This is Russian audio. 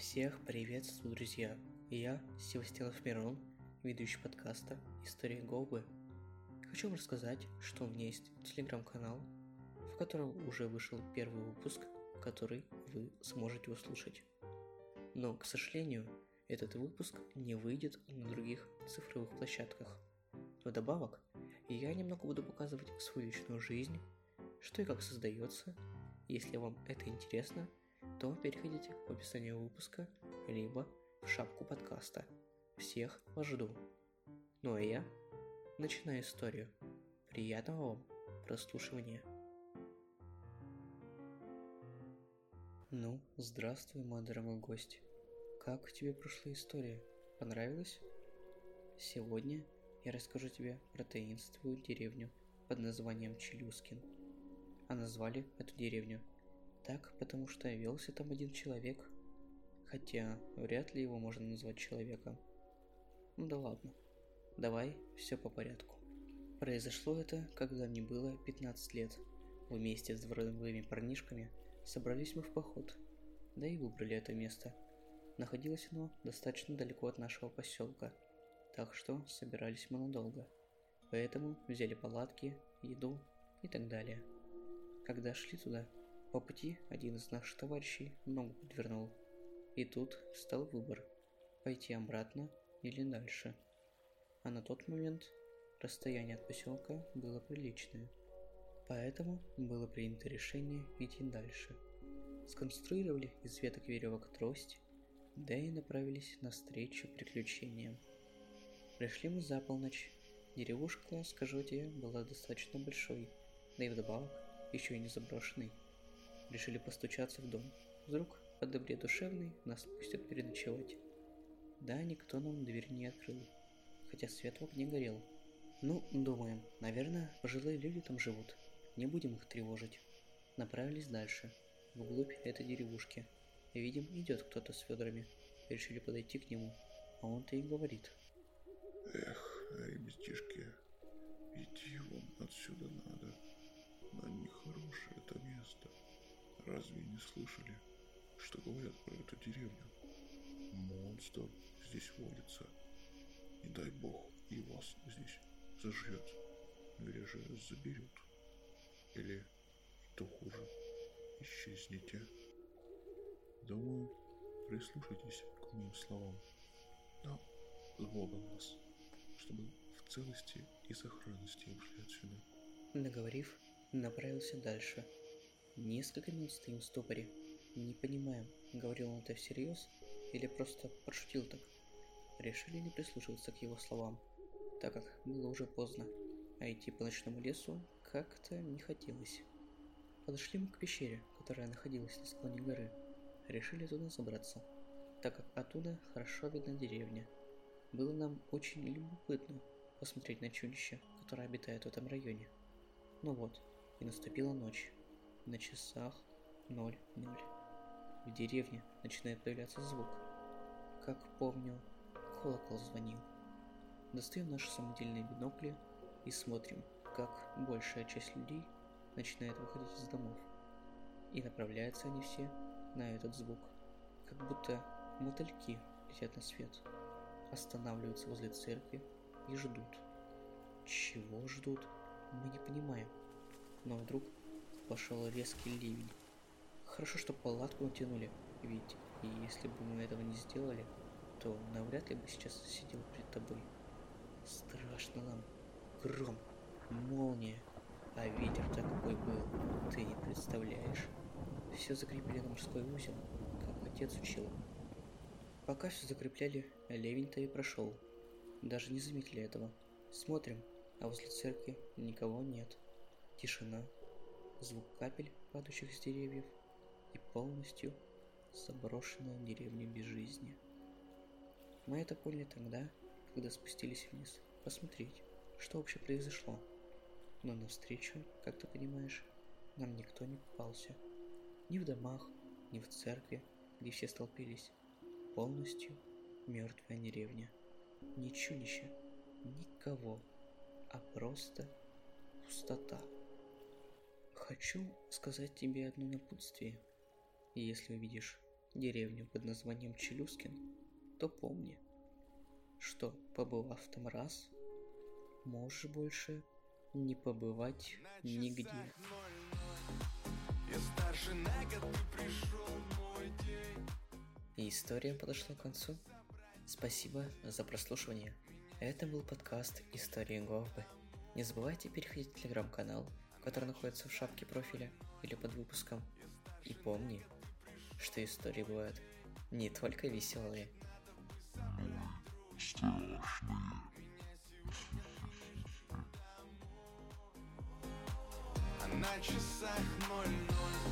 Всех приветствую, друзья! Я Севастьянов Мирон, ведущий подкаста «История Голубы». Хочу вам рассказать, что у меня есть телеграм-канал, в котором уже вышел первый выпуск, который вы сможете услышать. Но, к сожалению, этот выпуск не выйдет на других цифровых площадках. Вдобавок, я немного буду показывать свою личную жизнь, что и как создается. Если вам это интересно – то переходите в описание выпуска, либо в шапку подкаста. Всех вас жду. Ну а я начинаю историю. Приятного вам прослушивания. Ну, здравствуй, мой дорогой гость. Как тебе прошла история? Понравилась? Сегодня я расскажу тебе про таинственную деревню под названием Челюскин. А назвали эту деревню так, потому что велся там один человек. Хотя, вряд ли его можно назвать человеком. Ну да ладно. Давай все по порядку. Произошло это, когда мне было 15 лет. Вместе с дворовыми парнишками собрались мы в поход. Да и выбрали это место. Находилось оно достаточно далеко от нашего поселка, так что собирались мы надолго. Поэтому взяли палатки, еду и так далее. Когда шли туда, по пути один из наших товарищей ногу подвернул. И тут стал выбор – пойти обратно или дальше. А на тот момент расстояние от поселка было приличное. Поэтому было принято решение идти дальше. Сконструировали из веток веревок трость, да и направились навстречу приключениям. Пришли мы за полночь. Деревушка, скажу тебе, была достаточно большой, да и вдобавок еще и не заброшенной решили постучаться в дом. Вдруг, по добре душевной, нас пустят переночевать. Да, никто нам дверь не открыл, хотя свет в окне горел. Ну, думаем, наверное, пожилые люди там живут. Не будем их тревожить. Направились дальше, вглубь этой деревушки. Видим, идет кто-то с ведрами. Решили подойти к нему, а он-то и говорит. Эх, ребятишки, идти вам отсюда Разве не слышали, что говорят про эту деревню? Монстр здесь водится. Не дай бог и вас здесь заживет. Или же заберет. Или, то хуже, исчезните. Думаю, прислушайтесь к моим словам. Да, с Богом вас, чтобы в целости и сохранности ушли отсюда. Договорив, направился дальше – Несколько минут стоим в ступоре. Не понимаем, говорил он это всерьез или просто пошутил так. Решили не прислушиваться к его словам, так как было уже поздно, а идти по ночному лесу как-то не хотелось. Подошли мы к пещере, которая находилась на склоне горы. Решили туда забраться, так как оттуда хорошо видна деревня. Было нам очень любопытно посмотреть на чудище, которое обитает в этом районе. Ну вот, и наступила ночь. На часах 0-0. В деревне начинает появляться звук. Как помню, колокол звонил. Достаем наши самодельные бинокли и смотрим, как большая часть людей начинает выходить из домов. И направляются они все на этот звук, как будто мотыльки летят на свет. Останавливаются возле церкви и ждут. Чего ждут, мы не понимаем. Но вдруг пошел резкий ливень. Хорошо, что палатку натянули, ведь и если бы мы этого не сделали, то навряд ли бы сейчас сидел перед тобой. Страшно нам. Гром, молния, а ветер такой был, ты не представляешь. Все закрепили на морской узел, как отец учил. Пока все закрепляли, ливень-то и прошел. Даже не заметили этого. Смотрим, а возле церкви никого нет. Тишина, звук капель, падающих с деревьев, и полностью заброшенная деревня без жизни. Мы это поняли тогда, когда спустились вниз, посмотреть, что вообще произошло. Но навстречу, как ты понимаешь, нам никто не попался. Ни в домах, ни в церкви, где все столпились. Полностью мертвая деревня. Ни чудища, никого, а просто пустота. Хочу сказать тебе одно напутствие. Если увидишь деревню под названием Челюскин, то помни, что, побывав там раз, можешь больше не побывать нигде. И история подошла к концу. Спасибо за прослушивание. Это был подкаст «Истории Говбы». Не забывайте переходить в телеграм-канал, который находится в шапке профиля или под выпуском. И помни, что истории бывают не только веселые. А на часах ноль-ноль